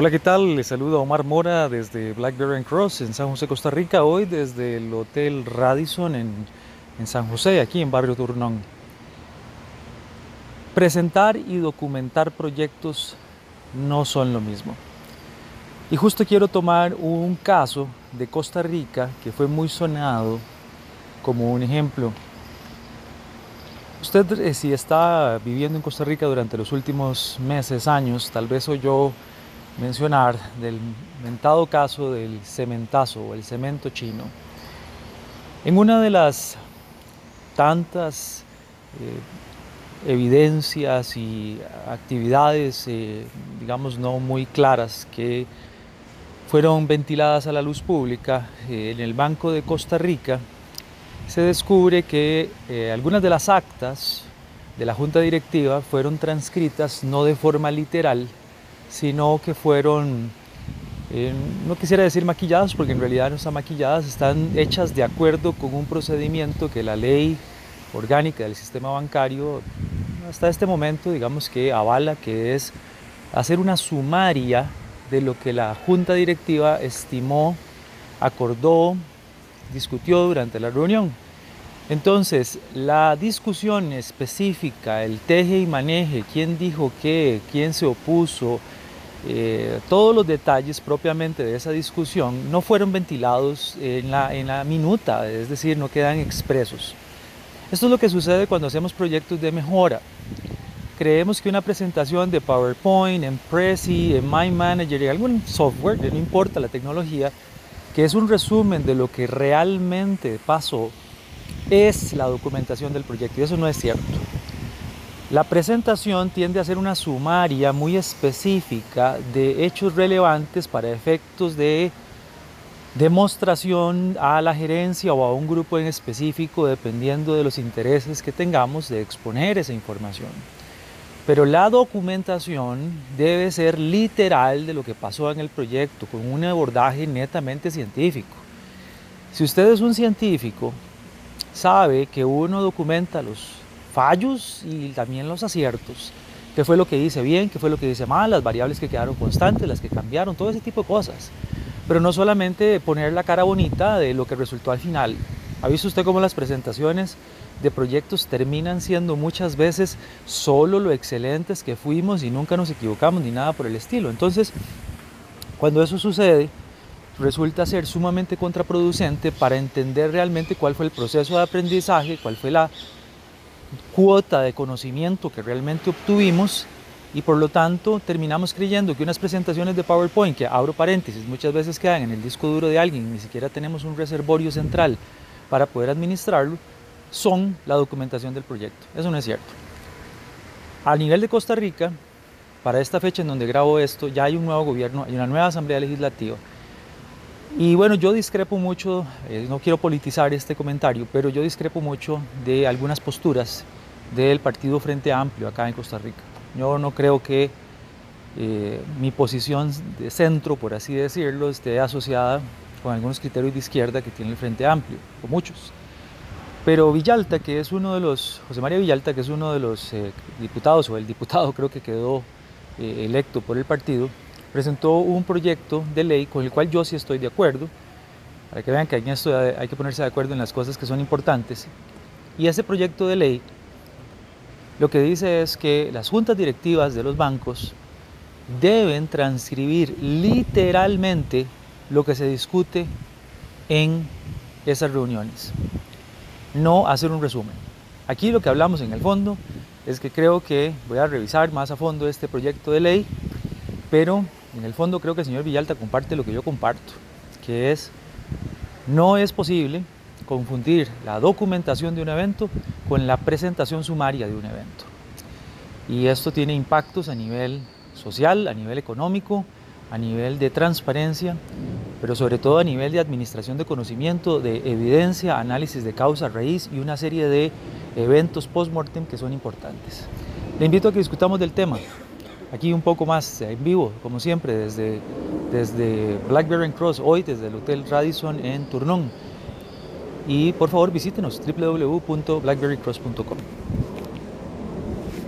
Hola, ¿qué tal? Les saluda Omar Mora desde Blackberry Cross en San José, Costa Rica, hoy desde el Hotel Radisson en, en San José, aquí en Barrio Turnón. Presentar y documentar proyectos no son lo mismo. Y justo quiero tomar un caso de Costa Rica que fue muy sonado como un ejemplo. Usted eh, si está viviendo en Costa Rica durante los últimos meses, años, tal vez oyó mencionar del mentado caso del cementazo o el cemento chino. En una de las tantas eh, evidencias y actividades, eh, digamos, no muy claras que fueron ventiladas a la luz pública eh, en el Banco de Costa Rica, se descubre que algunas de las actas de la Junta Directiva fueron transcritas no de forma literal, sino que fueron, eh, no quisiera decir maquilladas, porque en realidad no están maquilladas, están hechas de acuerdo con un procedimiento que la ley orgánica del sistema bancario hasta este momento, digamos que avala, que es hacer una sumaria de lo que la junta directiva estimó, acordó, discutió durante la reunión. Entonces, la discusión específica, el teje y maneje, quién dijo qué, quién se opuso, eh, todos los detalles propiamente de esa discusión no fueron ventilados en la, minuta, es decir, no quedan expresos. Esto es lo que sucede cuando hacemos proyectos de mejora. Creemos que una presentación de PowerPoint, en Prezi, en My Manager, en algún software, no importa la tecnología, que es un resumen de lo que realmente pasó, es la documentación del proyecto. Y eso no es cierto. La presentación tiende a ser una sumaria muy específica de hechos relevantes para efectos de demostración a la gerencia o a un grupo en específico dependiendo de los intereses que tengamos de exponer esa información. Pero la documentación debe ser literal de lo que pasó en el proyecto, con un abordaje netamente científico. Si usted es un científico, sabe que uno documenta los fallos y también los aciertos. ¿Qué fue lo que hice bien? ¿Qué fue lo que hice mal? Las variables que quedaron constantes, las que cambiaron, todo ese tipo de cosas. Pero no solamente poner la cara bonita de lo que resultó al final. ¿Ha visto usted cómo las presentaciones de proyectos terminan siendo muchas veces solo lo excelentes que fuimos y nunca nos equivocamos ni nada por el estilo? Entonces, cuando eso sucede, resulta ser sumamente contraproducente para entender realmente cuál fue el proceso de aprendizaje, cuál fue la cuota de conocimiento que realmente obtuvimos y por lo tanto terminamos creyendo que unas presentaciones de PowerPoint, que abro paréntesis, muchas veces quedan en el disco duro de alguien, ni siquiera tenemos un reservorio central para poder administrarlo, son la documentación del proyecto. Eso no es cierto. A nivel de Costa Rica, para esta fecha en donde grabo esto, ya hay un nuevo gobierno, hay una nueva asamblea legislativa. Y bueno, yo discrepo mucho, eh, no quiero politizar este comentario, pero yo discrepo mucho de algunas posturas del Partido Frente Amplio acá en Costa Rica. Yo no creo que eh, mi posición de centro, por así decirlo, esté asociada con algunos criterios de izquierda que tiene el Frente Amplio, o muchos. Pero Villalta, que es uno de los, José María Villalta, que es uno de los eh, diputados, o el diputado creo que quedó electo por el partido, presentó un proyecto de ley con el cual yo sí estoy de acuerdo, para que vean que en esto hay que ponerse de acuerdo en las cosas que son importantes. Y ese proyecto de ley lo que dice es que las juntas directivas de los bancos deben transcribir literalmente lo que se discute en esas reuniones, no hacer un resumen. Aquí lo que hablamos en el fondo es que creo que voy a revisar más a fondo este proyecto de ley, pero en el fondo creo que el señor Villalta comparte lo que yo comparto, que es, no es posible confundir la documentación de un evento con la presentación sumaria de un evento. Y esto tiene impactos a nivel social, a nivel económico, a nivel de transparencia, pero sobre todo a nivel de administración de conocimiento, de evidencia, análisis de causa raíz y una serie de eventos post-mortem que son importantes. Le invito a que discutamos del tema aquí un poco más en vivo, como siempre, desde, desde Blackberry Cross, hoy desde el Hotel Radisson en Turnón. Y por favor visítenos www.blackberrycross.com.